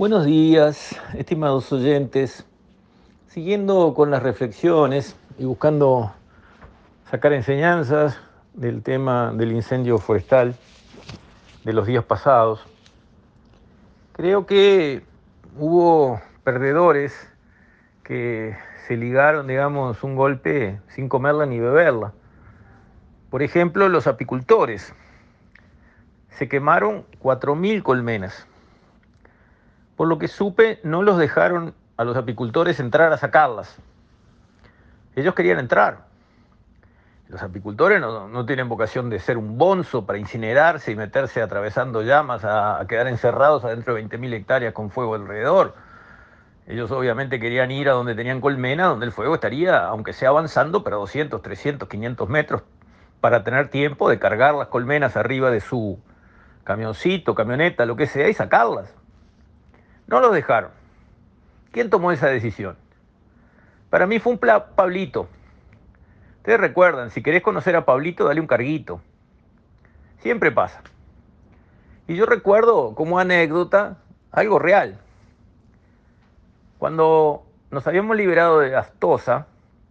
Buenos días, estimados oyentes. Siguiendo con las reflexiones y buscando sacar enseñanzas del tema del incendio forestal de los días pasados, creo que hubo perdedores que se ligaron, digamos, un golpe sin comerla ni beberla. Por ejemplo, los apicultores. Se quemaron 4.000 colmenas. Por lo que supe, no los dejaron a los apicultores entrar a sacarlas. Ellos querían entrar. Los apicultores no, tienen vocación de ser un bonzo para incinerarse y meterse atravesando llamas a, quedar encerrados adentro de 20.000 hectáreas con fuego alrededor. Ellos obviamente querían ir a donde tenían colmena, donde el fuego estaría, aunque sea avanzando, pero 200, 300, 500 metros, para tener tiempo de cargar las colmenas arriba de su camioncito, camioneta, lo que sea, y sacarlas. No los dejaron. ¿Quién tomó esa decisión? Para mí fue un Pablito. Ustedes recuerdan, si querés conocer a Pablito, dale un carguito. Siempre pasa. Y yo recuerdo como anécdota algo real. Cuando nos habíamos liberado de Astosa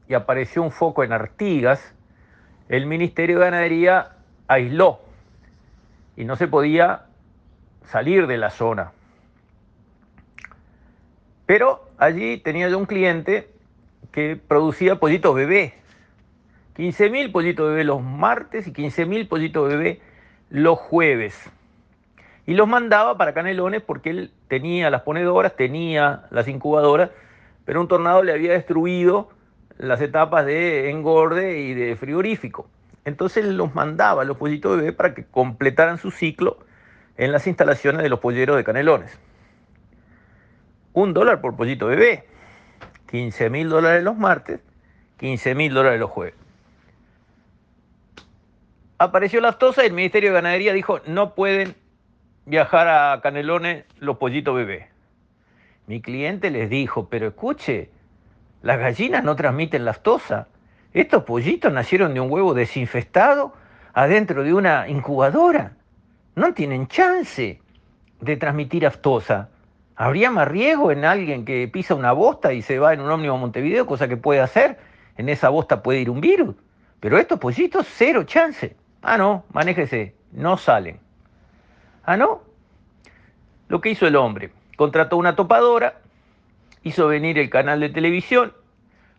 y apareció un foco en Artigas, el Ministerio de Ganadería aisló y no se podía salir de la zona. Pero allí tenía yo un cliente que producía pollitos bebé. 15.000 pollitos bebé los martes y 15.000 pollitos bebé los jueves. Y los mandaba para Canelones porque él tenía las ponedoras, tenía las incubadoras, pero un tornado le había destruido las etapas de engorde y de frigorífico. Entonces los mandaba los pollitos bebé para que completaran su ciclo en las instalaciones de los polleros de Canelones un dólar por pollito bebé, 15 mil dólares los martes, 15 mil dólares los jueves. Apareció la aftosa y el Ministerio de Ganadería dijo, no pueden viajar a Canelones los pollitos bebé. Mi cliente les dijo, pero escuche, las gallinas no transmiten lactosa. Estos pollitos nacieron de un huevo desinfestado adentro de una incubadora. No tienen chance de transmitir aftosa. ¿Habría más riesgo en alguien que pisa una bosta y se va en un ómnibus a Montevideo, cosa que puede hacer? En esa bosta puede ir un virus. Pero estos pollitos, cero chance. Ah, no, manéjese, no salen. Ah, no. Lo que hizo el hombre, contrató una topadora, hizo venir el canal de televisión,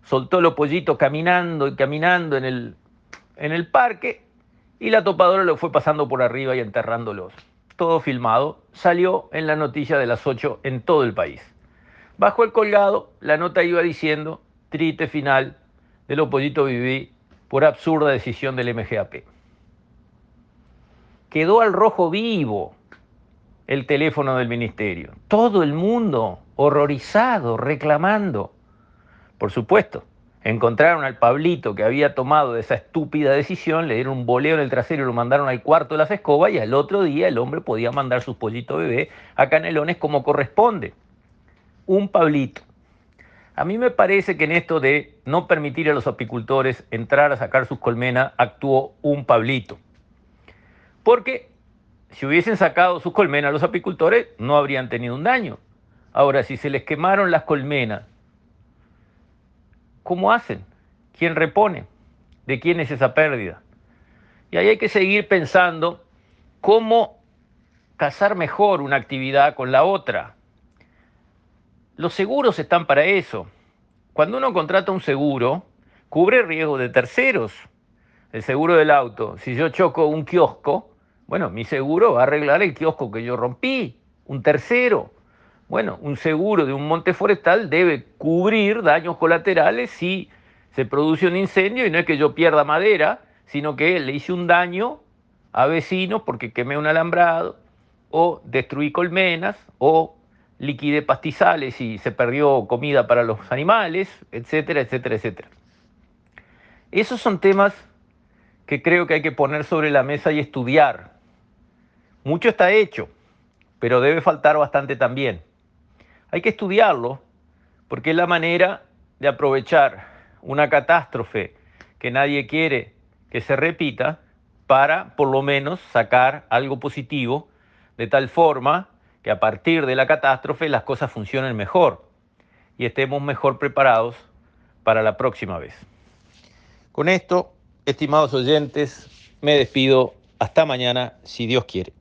soltó los pollitos caminando y caminando en el, en el parque y la topadora lo fue pasando por arriba y enterrándolos todo filmado, salió en la noticia de las 8 en todo el país. Bajo el colgado, la nota iba diciendo, triste final de los pollitos viví por absurda decisión del MGAP. Quedó al rojo vivo el teléfono del ministerio. Todo el mundo horrorizado, reclamando. Por supuesto, Encontraron al Pablito que había tomado esa estúpida decisión, le dieron un boleo en el trasero y lo mandaron al cuarto de las escobas y al otro día el hombre podía mandar sus pollitos bebé a Canelones como corresponde. Un Pablito. A mí me parece que en esto de no permitir a los apicultores entrar a sacar sus colmenas actuó un Pablito. Porque si hubiesen sacado sus colmenas los apicultores no habrían tenido un daño. Ahora, si se les quemaron las colmenas ¿Cómo hacen? ¿Quién repone? ¿De quién es esa pérdida? Y ahí hay que seguir pensando cómo casar mejor una actividad con la otra. Los seguros están para eso. Cuando uno contrata un seguro, cubre riesgo de terceros. El seguro del auto, si yo choco un kiosco, bueno, mi seguro va a arreglar el kiosco que yo rompí, un tercero. Bueno, un seguro de un monte forestal debe cubrir daños colaterales si se produce un incendio y no es que yo pierda madera, sino que le hice un daño a vecinos porque quemé un alambrado o destruí colmenas o liquidé pastizales y se perdió comida para los animales, etcétera, etcétera, etcétera. Esos son temas que creo que hay que poner sobre la mesa y estudiar. Mucho está hecho, pero debe faltar bastante también. Hay que estudiarlo porque es la manera de aprovechar una catástrofe que nadie quiere que se repita para por lo menos sacar algo positivo de tal forma que a partir de la catástrofe las cosas funcionen mejor y estemos mejor preparados para la próxima vez. Con esto, estimados oyentes, me despido. Hasta mañana, si Dios quiere.